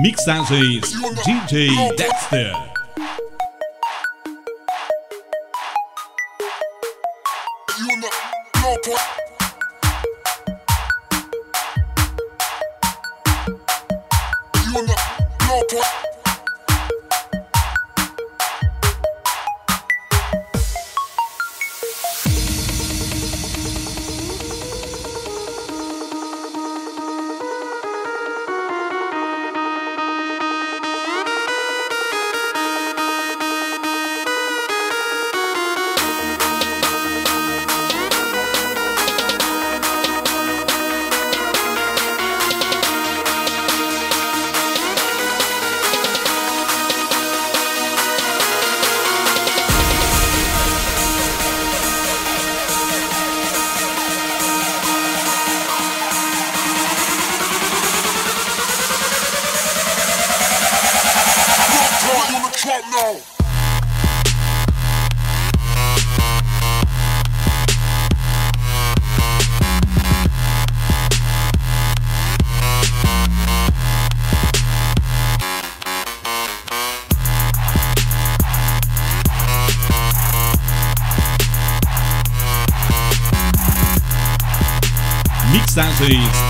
Mixagens DJ Dexter. Mixagens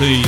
Music.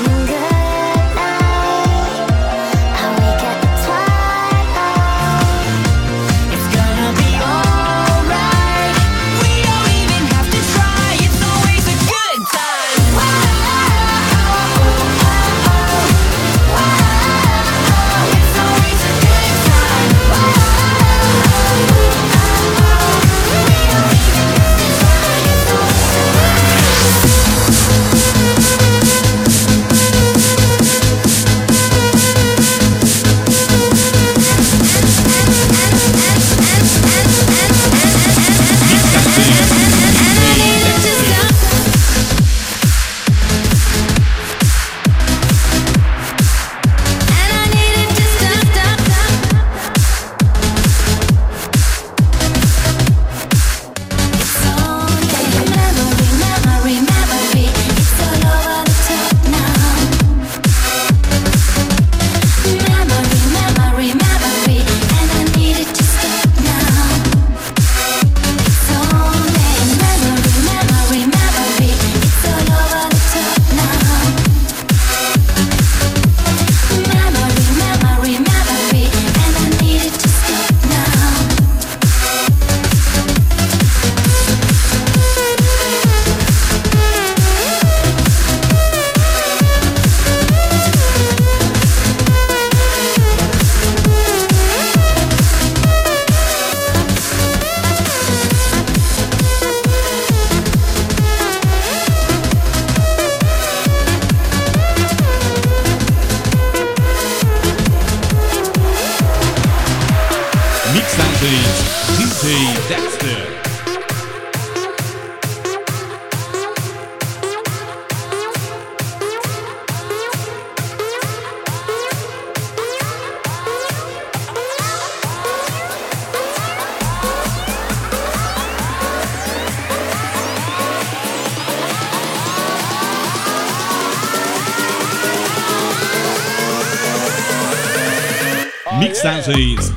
Mixagens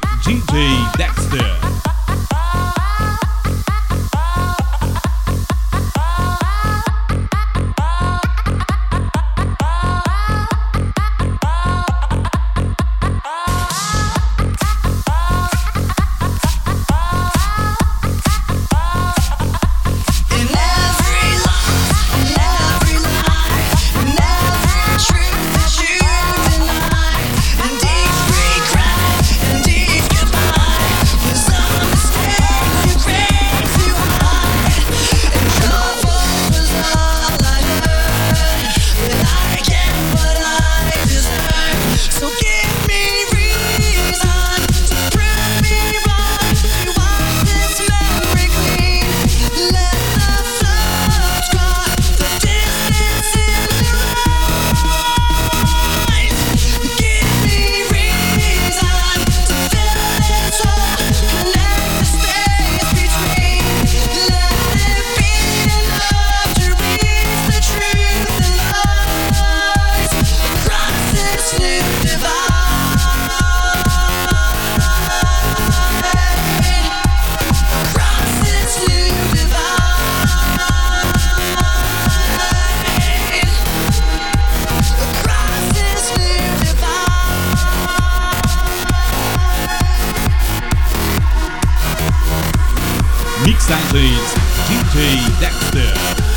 DJ Dexter.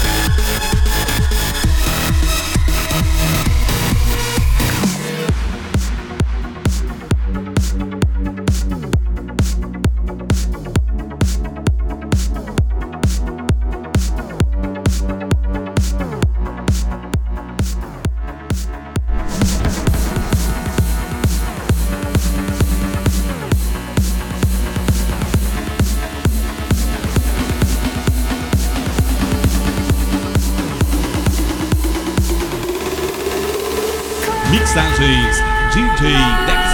Mixagens DJ Dexter.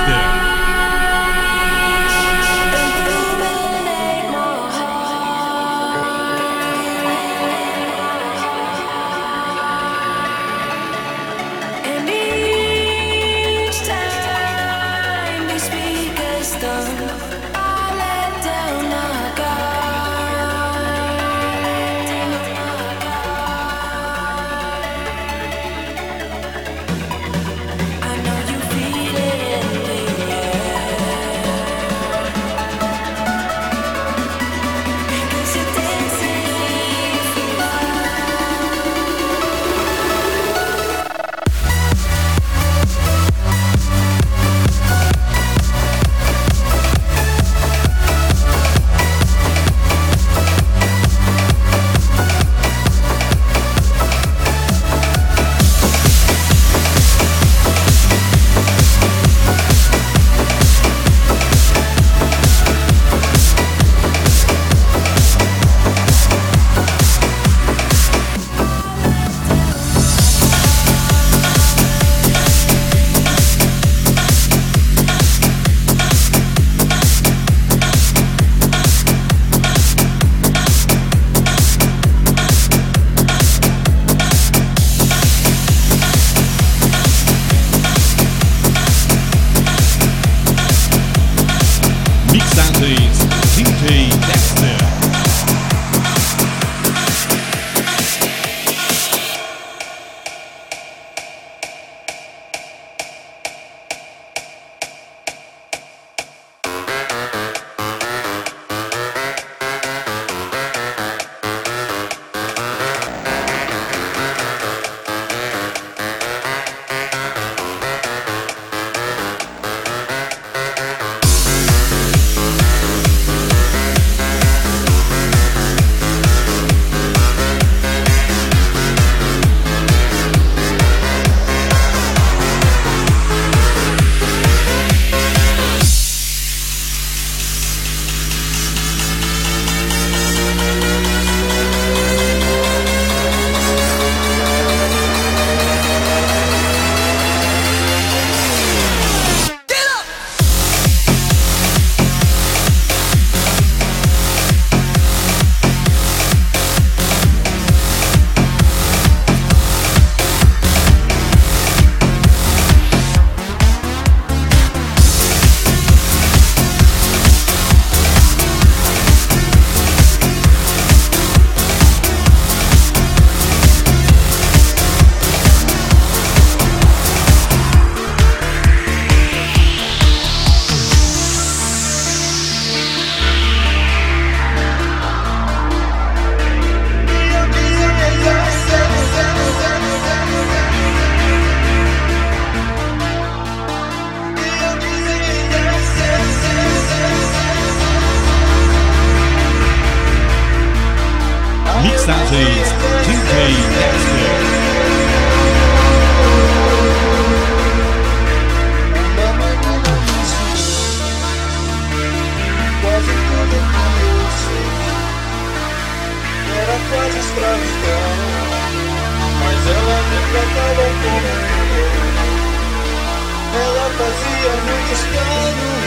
Planos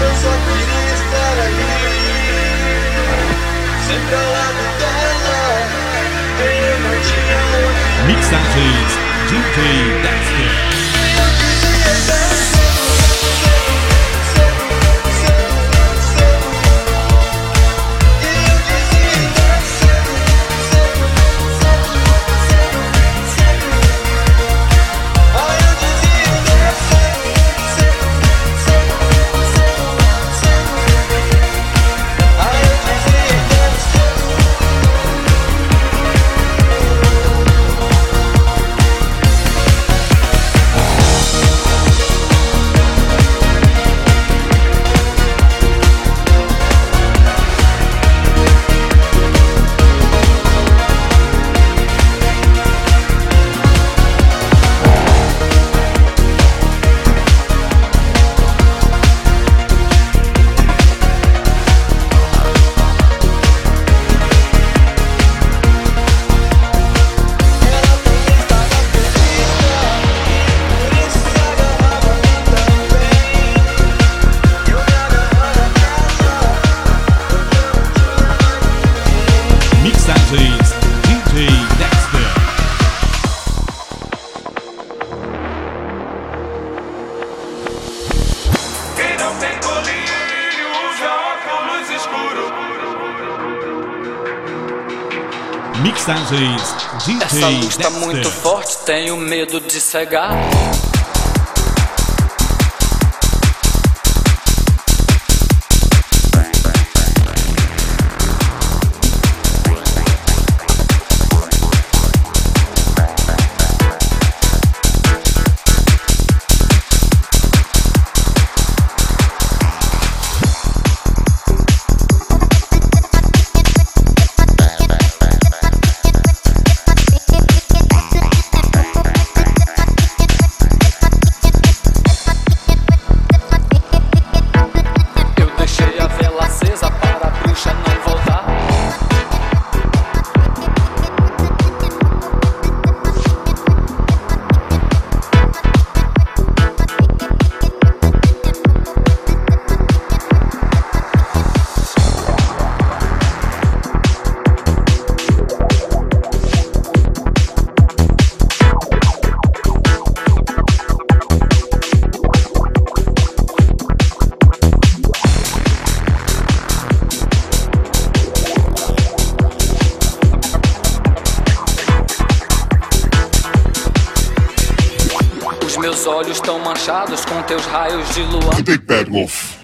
Eu só queria estar ali Sempre ao lado dela Eu não tinha Mixagens DJ Dexter. Eu dança Tá Dexter. muito forte, tenho medo de cegar. Olhos estão manchados com teus raios de lua. The Big Bad Wolf.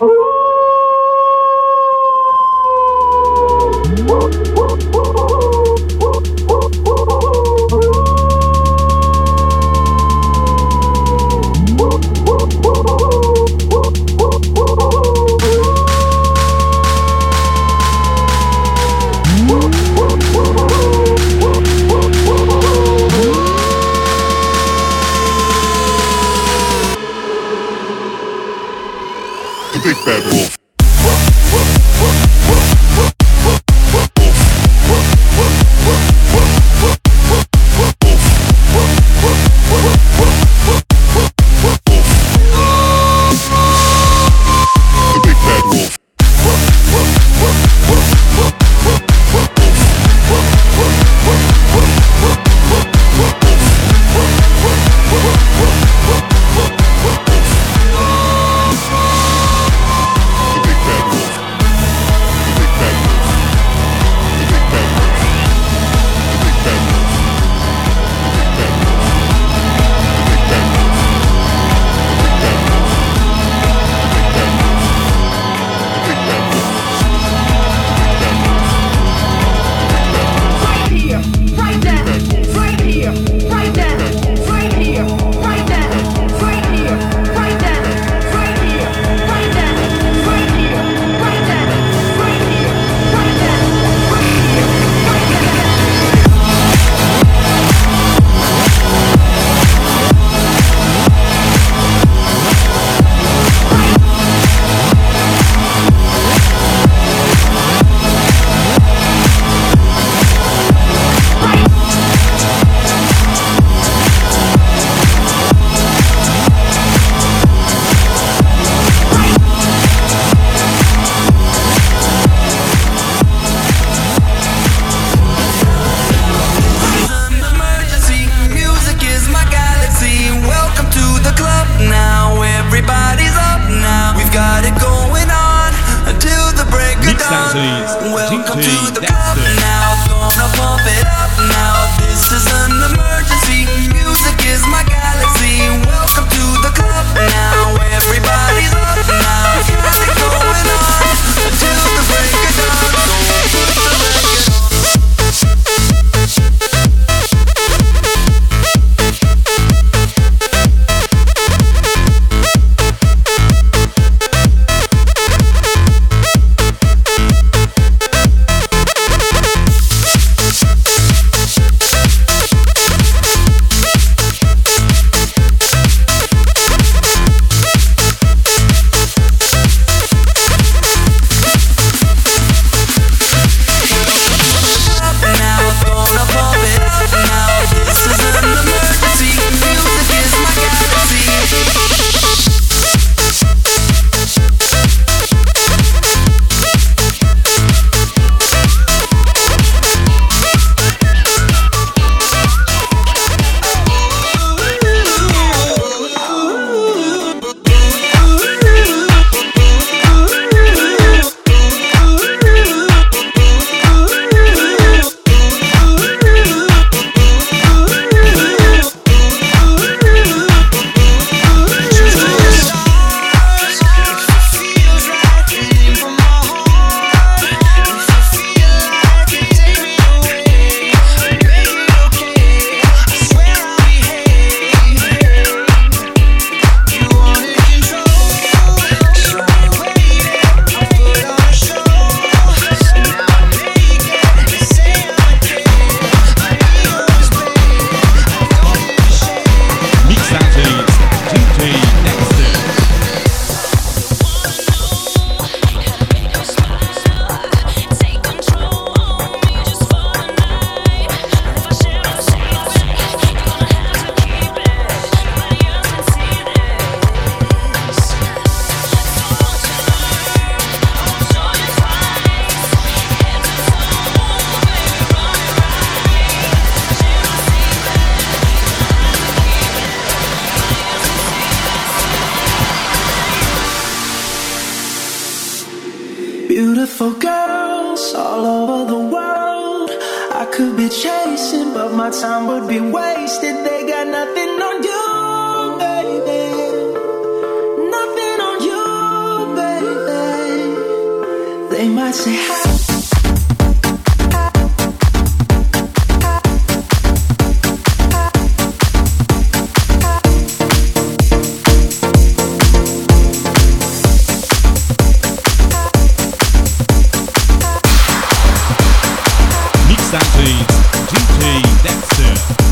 there.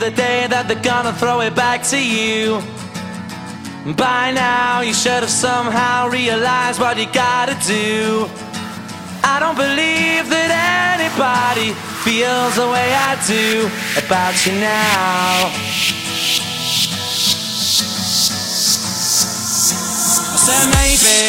The day that they're gonna throw it back to you. By now, you should have somehow realized what you gotta do. I don't believe that anybody feels the way I do about you now. I said maybe